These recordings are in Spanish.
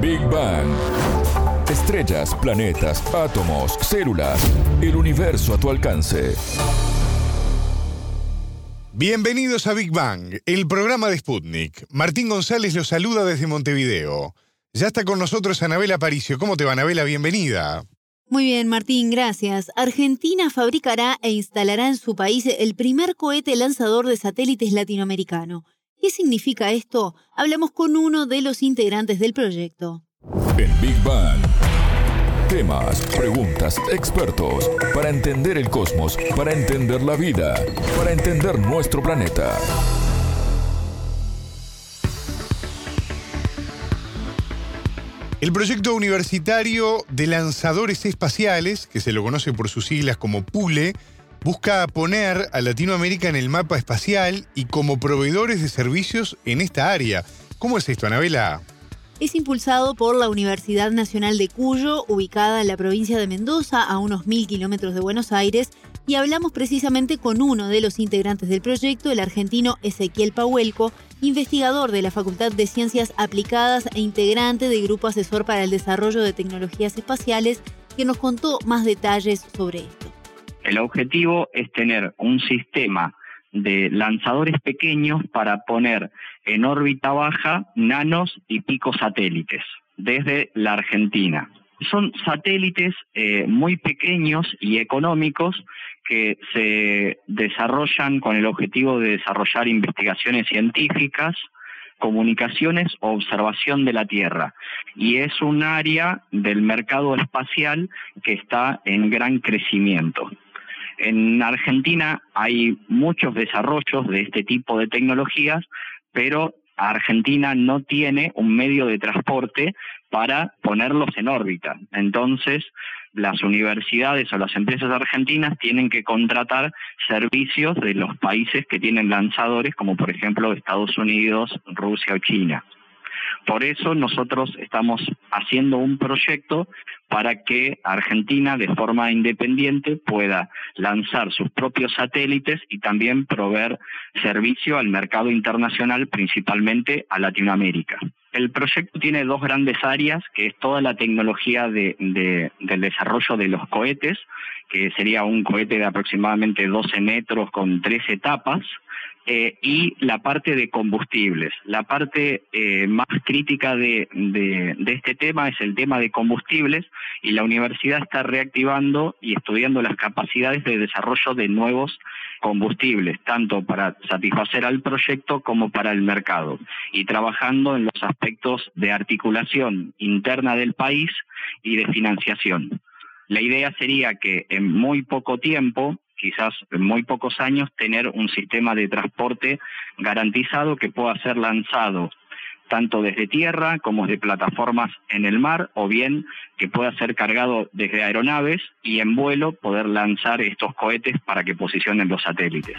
Big Bang. Estrellas, planetas, átomos, células, el universo a tu alcance. Bienvenidos a Big Bang, el programa de Sputnik. Martín González los saluda desde Montevideo. Ya está con nosotros Anabela Paricio. ¿Cómo te va, Anabela? Bienvenida. Muy bien, Martín, gracias. Argentina fabricará e instalará en su país el primer cohete lanzador de satélites latinoamericano. ¿Qué significa esto? Hablamos con uno de los integrantes del proyecto. En Big Bang. Temas, preguntas, expertos. Para entender el cosmos, para entender la vida, para entender nuestro planeta. El proyecto universitario de lanzadores espaciales, que se lo conoce por sus siglas como PULE, busca poner a Latinoamérica en el mapa espacial y como proveedores de servicios en esta área. ¿Cómo es esto, Anabela? Es impulsado por la Universidad Nacional de Cuyo, ubicada en la provincia de Mendoza, a unos mil kilómetros de Buenos Aires, y hablamos precisamente con uno de los integrantes del proyecto, el argentino Ezequiel Pahuelco, investigador de la Facultad de Ciencias Aplicadas e integrante del Grupo Asesor para el Desarrollo de Tecnologías Espaciales, que nos contó más detalles sobre esto. El objetivo es tener un sistema de lanzadores pequeños para poner en órbita baja nanos y picos satélites desde la Argentina. Son satélites eh, muy pequeños y económicos que se desarrollan con el objetivo de desarrollar investigaciones científicas, comunicaciones o observación de la Tierra. Y es un área del mercado espacial que está en gran crecimiento. En Argentina hay muchos desarrollos de este tipo de tecnologías, pero Argentina no tiene un medio de transporte para ponerlos en órbita. Entonces, las universidades o las empresas argentinas tienen que contratar servicios de los países que tienen lanzadores, como por ejemplo Estados Unidos, Rusia o China. Por eso nosotros estamos haciendo un proyecto para que Argentina de forma independiente pueda lanzar sus propios satélites y también proveer servicio al mercado internacional, principalmente a Latinoamérica. El proyecto tiene dos grandes áreas, que es toda la tecnología de, del desarrollo de los cohetes, que sería un cohete de aproximadamente 12 metros con tres etapas, eh, y la parte de combustibles. La parte eh, más crítica de, este tema es el tema de combustibles y la universidad está reactivando y estudiando las capacidades de desarrollo de nuevos combustibles, tanto para satisfacer al proyecto como para el mercado, y trabajando en los aspectos de articulación interna del país y de financiación. La idea sería que en muy poco tiempo quizás en muy pocos años, tener un sistema de transporte garantizado que pueda ser lanzado tanto desde tierra como desde plataformas en el mar, o bien que pueda ser cargado desde aeronaves y en vuelo poder lanzar estos cohetes para que posicionen los satélites.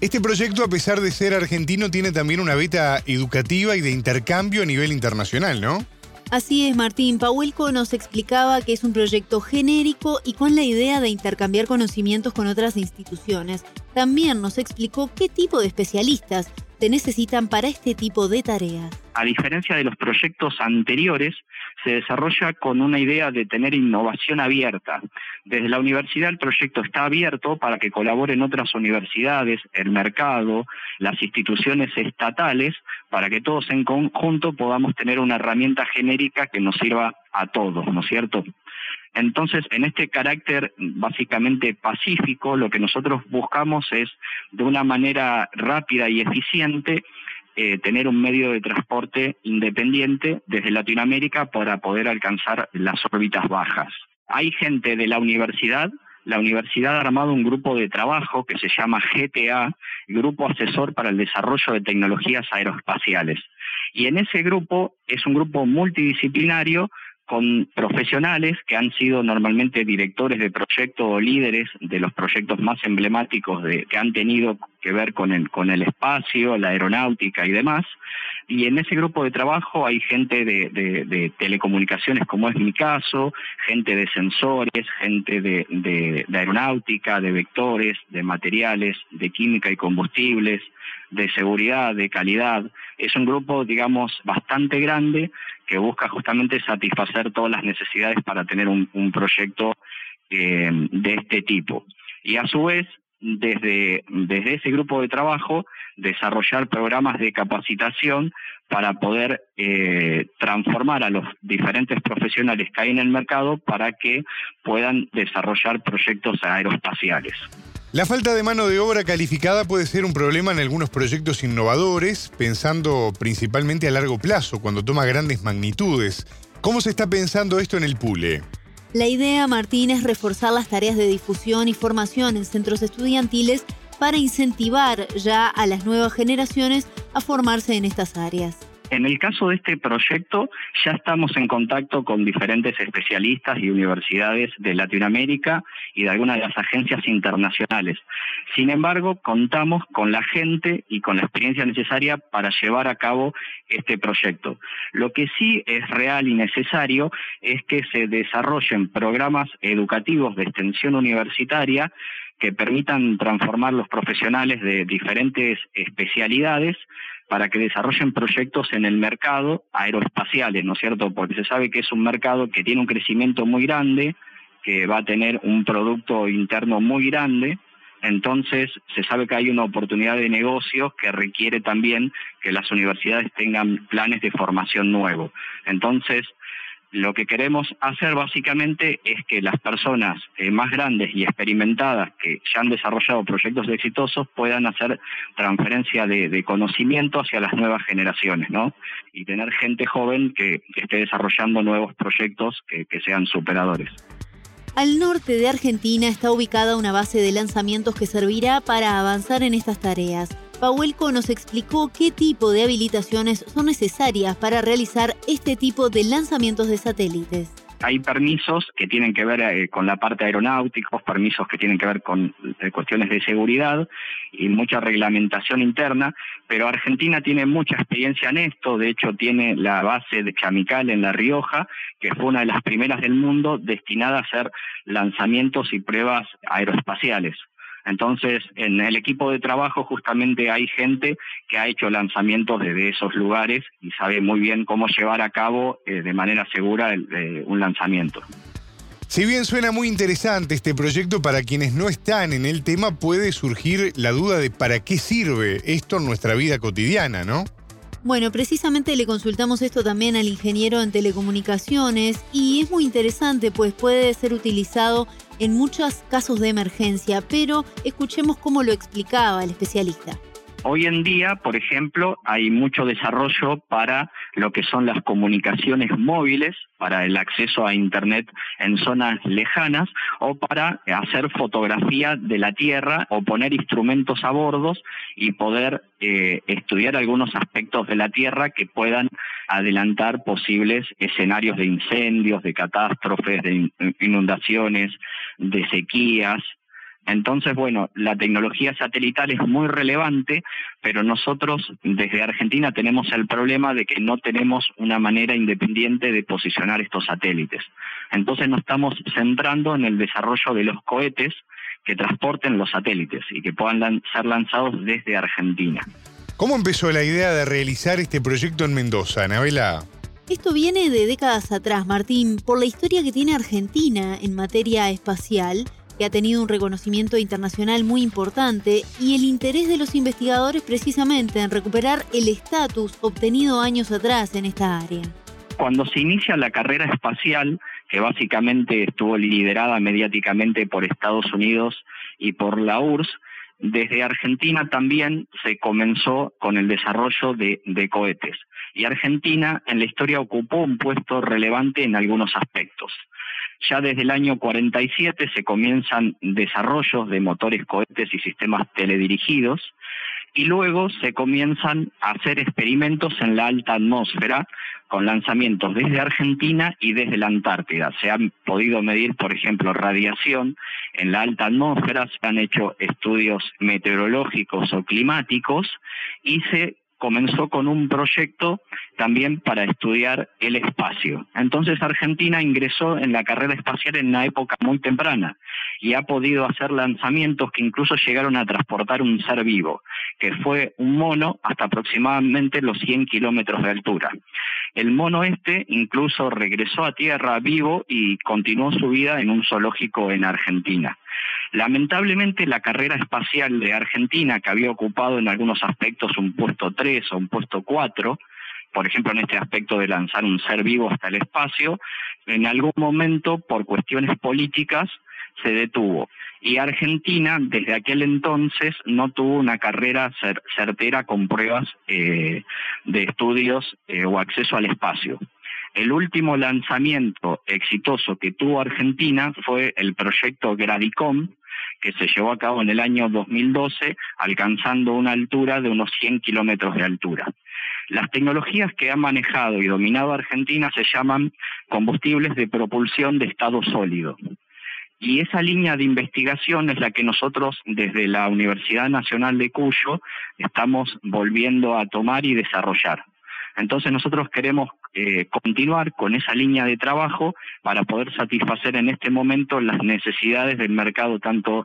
Este proyecto, a pesar de ser argentino, tiene también una beta educativa y de intercambio a nivel internacional, ¿no? Así es, Martín. Pauelco nos explicaba que es un proyecto genérico y con la idea de intercambiar conocimientos con otras instituciones. También nos explicó qué tipo de especialistas se necesitan para este tipo de tareas. A diferencia de los proyectos anteriores, se desarrolla con una idea de tener innovación abierta. Desde la universidad el proyecto está abierto para que colaboren otras universidades, el mercado, las instituciones estatales, para que todos en conjunto podamos tener una herramienta genérica que nos sirva a todos, ¿no es cierto? Entonces, en este carácter básicamente pacífico, lo que nosotros buscamos es, de una manera rápida y eficiente, eh, tener un medio de transporte independiente desde Latinoamérica para poder alcanzar las órbitas bajas. Hay gente de la universidad, la universidad ha armado un grupo de trabajo que se llama GTA, Grupo Asesor para el Desarrollo de Tecnologías Aeroespaciales. Y en ese grupo es un grupo multidisciplinario con profesionales que han sido normalmente directores de proyectos o líderes de los proyectos más emblemáticos de, que han tenido que ver con el, con el espacio, la aeronáutica y demás. Y en ese grupo de trabajo hay gente de, telecomunicaciones, como es mi caso, gente de sensores, gente de aeronáutica, de vectores, de materiales, de química y combustibles, de seguridad, de calidad. Es un grupo, digamos, bastante grande que busca justamente satisfacer todas las necesidades para tener un, proyecto eh, de este tipo. Y a su vez, desde, desde ese grupo de trabajo, desarrollar programas de capacitación para poder eh, transformar a los diferentes profesionales que hay en el mercado para que puedan desarrollar proyectos aeroespaciales. La falta de mano de obra calificada puede ser un problema en algunos proyectos innovadores, pensando principalmente a largo plazo, cuando toma grandes magnitudes. ¿Cómo se está pensando esto en el PULE? La idea, Martín, es reforzar las tareas de difusión y formación en centros estudiantiles para incentivar ya a las nuevas generaciones a formarse en estas áreas. En el caso de este proyecto, ya estamos en contacto con diferentes especialistas y universidades de Latinoamérica y de algunas de las agencias internacionales. Sin embargo, contamos con la gente y con la experiencia necesaria para llevar a cabo este proyecto. Lo que sí es real y necesario es que se desarrollen programas educativos de extensión universitaria que permitan transformar los profesionales de diferentes especialidades para que desarrollen proyectos en el mercado aeroespaciales, ¿no es cierto? Porque se sabe que es un mercado que tiene un crecimiento muy grande, que va a tener un producto interno muy grande, entonces se sabe que hay una oportunidad de negocio que requiere también que las universidades tengan planes de formación nuevos. Entonces, lo que queremos hacer básicamente es que las personas eh, más grandes y experimentadas que ya han desarrollado proyectos exitosos puedan hacer transferencia de, conocimiento hacia las nuevas generaciones, ¿no? Y tener gente joven que, esté desarrollando nuevos proyectos que, que sean superadores. Al norte de Argentina está ubicada una base de lanzamientos que servirá para avanzar en estas tareas. Pauelco nos explicó qué tipo de habilitaciones son necesarias para realizar este tipo de lanzamientos de satélites hay permisos que tienen que ver eh, con la parte aeronáutica, permisos que tienen que ver con eh, cuestiones de seguridad y mucha reglamentación interna, pero Argentina tiene mucha experiencia en esto, de hecho tiene la base de Chamical en La Rioja, que fue una de las primeras del mundo destinada a hacer lanzamientos y pruebas aeroespaciales. Entonces, en el equipo de trabajo justamente hay gente que ha hecho lanzamientos desde esos lugares y sabe muy bien cómo llevar a cabo eh, de manera segura un lanzamiento. Si bien suena muy interesante este proyecto, para quienes no están en el tema puede surgir la duda de para qué sirve esto en nuestra vida cotidiana, ¿no? Bueno, precisamente le consultamos esto también al ingeniero en telecomunicaciones y es muy interesante pues puede ser utilizado en muchos casos de emergencia, pero escuchemos cómo lo explicaba el especialista. Hoy en día, por ejemplo, hay mucho desarrollo para lo que son las comunicaciones móviles, para el acceso a Internet en zonas lejanas o para hacer fotografía de la Tierra o poner instrumentos a bordos y poder eh, estudiar algunos aspectos de la Tierra que puedan adelantar posibles escenarios de incendios, de catástrofes, de inundaciones, de sequías, entonces, bueno, la tecnología satelital es muy relevante, pero nosotros desde Argentina tenemos el problema de que no tenemos una manera independiente de posicionar estos satélites. Entonces nos estamos centrando en el desarrollo de los cohetes que transporten los satélites y que puedan ser lanzados desde Argentina. ¿Cómo empezó la idea de realizar este proyecto en Mendoza, Anabela? Esto viene de décadas atrás, Martín, por la historia que tiene Argentina en materia espacial que ha tenido un reconocimiento internacional muy importante y el interés de los investigadores precisamente en recuperar el estatus obtenido años atrás en esta área. Cuando se inicia la carrera espacial, que básicamente estuvo liderada mediáticamente por Estados Unidos y por la URSS, desde Argentina también se comenzó con el desarrollo de, cohetes. Y Argentina en la historia ocupó un puesto relevante en algunos aspectos. Ya desde el año 47 se comienzan desarrollos de motores cohetes y sistemas teledirigidos y luego se comienzan a hacer experimentos en la alta atmósfera con lanzamientos desde Argentina y desde la Antártida. Se han podido medir, por ejemplo, radiación en la alta atmósfera, se han hecho estudios meteorológicos o climáticos y se comenzó con un proyecto también para estudiar el espacio. Entonces Argentina ingresó en la carrera espacial en una época muy temprana y ha podido hacer lanzamientos que incluso llegaron a transportar un ser vivo, que fue un mono hasta aproximadamente los 100 kilómetros de altura. El mono este incluso regresó a tierra vivo y continuó su vida en un zoológico en Argentina. Lamentablemente la carrera espacial de Argentina, que había ocupado en algunos aspectos un puesto 3 o un puesto 4, por ejemplo en este aspecto de lanzar un ser vivo hasta el espacio, en algún momento por cuestiones políticas se detuvo. Y Argentina desde aquel entonces no tuvo una carrera certera con pruebas eh, de estudios eh, o acceso al espacio. El último lanzamiento exitoso que tuvo Argentina fue el proyecto Gradicom, que se llevó a cabo en el año 2012, alcanzando una altura de unos 100 kilómetros de altura. Las tecnologías que ha manejado y dominado Argentina se llaman combustibles de propulsión de estado sólido. Y esa línea de investigación es la que nosotros desde la Universidad Nacional de Cuyo estamos volviendo a tomar y desarrollar. Entonces nosotros queremos eh, continuar con esa línea de trabajo para poder satisfacer en este momento las necesidades del mercado tanto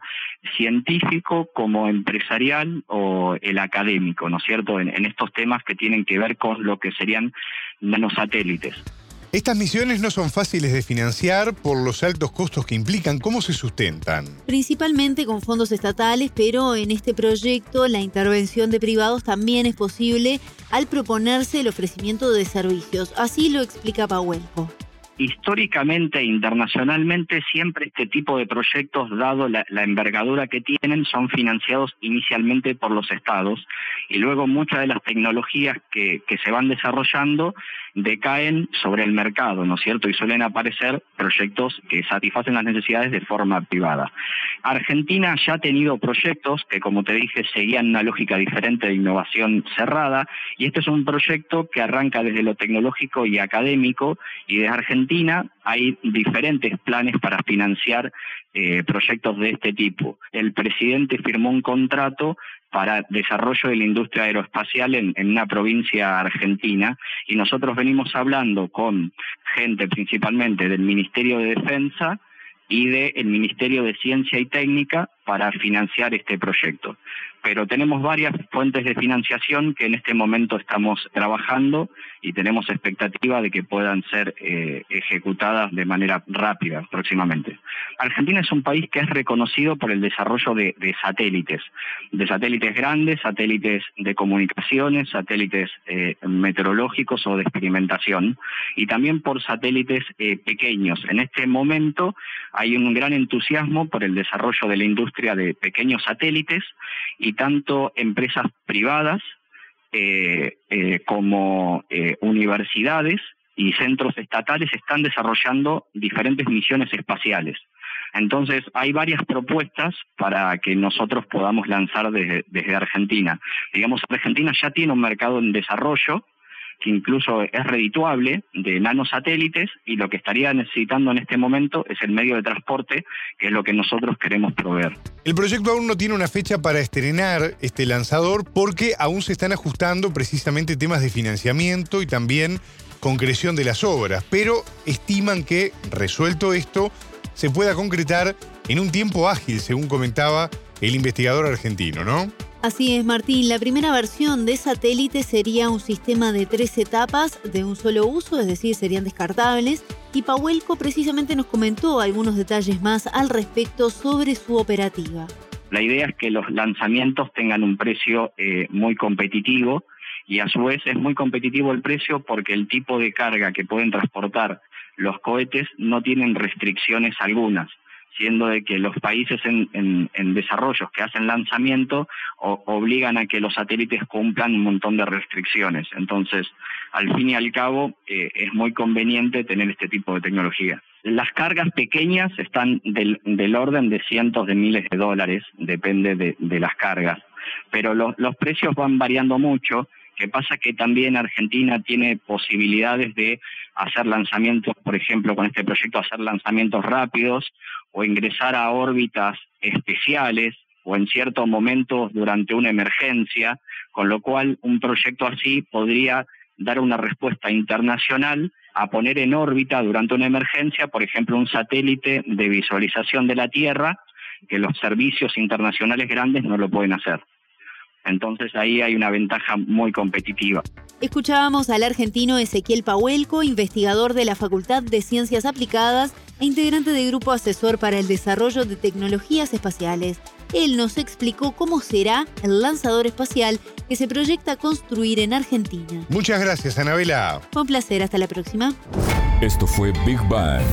científico como empresarial o el académico, ¿no es cierto?, en estos temas que tienen que ver con lo que serían nanosatélites. Estas misiones no son fáciles de financiar por los altos costos que implican. ¿Cómo se sustentan? Principalmente con fondos estatales, pero en este proyecto la intervención de privados también es posible al proponerse el ofrecimiento de servicios. Así lo explica Pauelco históricamente e internacionalmente siempre este tipo de proyectos, dado la, envergadura que tienen, son financiados inicialmente por los estados y luego muchas de las tecnologías que, que, se van desarrollando decaen sobre el mercado, ¿no es cierto? Y suelen aparecer proyectos que satisfacen las necesidades de forma privada. Argentina ya ha tenido proyectos que, como te dije, seguían una lógica diferente de innovación cerrada y este es un proyecto que arranca desde lo tecnológico y académico y de Argentina Argentina hay diferentes planes para financiar eh, proyectos de este tipo. El presidente firmó un contrato para desarrollo de la industria aeroespacial en, una provincia argentina y nosotros venimos hablando con gente principalmente del Ministerio de Defensa y del Ministerio de Ciencia y Técnica para financiar este proyecto. Pero tenemos varias fuentes de financiación que en este momento estamos trabajando y tenemos expectativa de que puedan ser eh, ejecutadas de manera rápida próximamente. Argentina es un país que es reconocido por el desarrollo de, satélites, de satélites grandes, satélites de comunicaciones, satélites eh, meteorológicos o de experimentación, y también por satélites eh, pequeños. En este momento hay un gran entusiasmo por el desarrollo de la industria de pequeños satélites y tanto empresas privadas como eh, universidades y centros estatales están desarrollando diferentes misiones espaciales. Entonces, hay varias propuestas para que nosotros podamos lanzar desde, desde Argentina. Digamos, Argentina ya tiene un mercado en desarrollo, que incluso es redituable de nanosatélites y lo que estaría necesitando en este momento es el medio de transporte, que es lo que nosotros queremos proveer. El proyecto aún no tiene una fecha para estrenar este lanzador porque aún se están ajustando precisamente temas de financiamiento y también concreción de las obras, pero estiman que, resuelto esto, se pueda concretar en un tiempo ágil, según comentaba el investigador argentino, ¿no? Así es, Martín. La primera versión de satélite sería un sistema de tres etapas de un solo uso, es decir, serían descartables. Y Pauelco precisamente nos comentó algunos detalles más al respecto sobre su operativa. La idea es que los lanzamientos tengan un precio eh, muy competitivo y a su vez es muy competitivo el precio porque el tipo de carga que pueden transportar los cohetes no tienen restricciones algunas siendo de que los países en, en, desarrollo que hacen lanzamiento obligan a que los satélites cumplan un montón de restricciones. Entonces, al fin y al cabo, eh, es muy conveniente tener este tipo de tecnología. Las cargas pequeñas están del, del orden de cientos de miles de dólares, depende de, las cargas, pero los precios van variando mucho. que pasa que también Argentina tiene posibilidades de hacer lanzamientos, por ejemplo, con este proyecto, hacer lanzamientos rápidos o ingresar a órbitas especiales o en ciertos momentos durante una emergencia, con lo cual un proyecto así podría dar una respuesta internacional a poner en órbita durante una emergencia, por ejemplo, un satélite de visualización de la Tierra, que los servicios internacionales grandes no lo pueden hacer. Entonces ahí hay una ventaja muy competitiva. Escuchábamos al argentino Ezequiel Pahuelco, investigador de la Facultad de Ciencias Aplicadas e integrante del Grupo Asesor para el Desarrollo de Tecnologías Espaciales. Él nos explicó cómo será el lanzador espacial que se proyecta construir en Argentina. Muchas gracias, Anabela. Fue un placer, hasta la próxima. Esto fue Big Bang.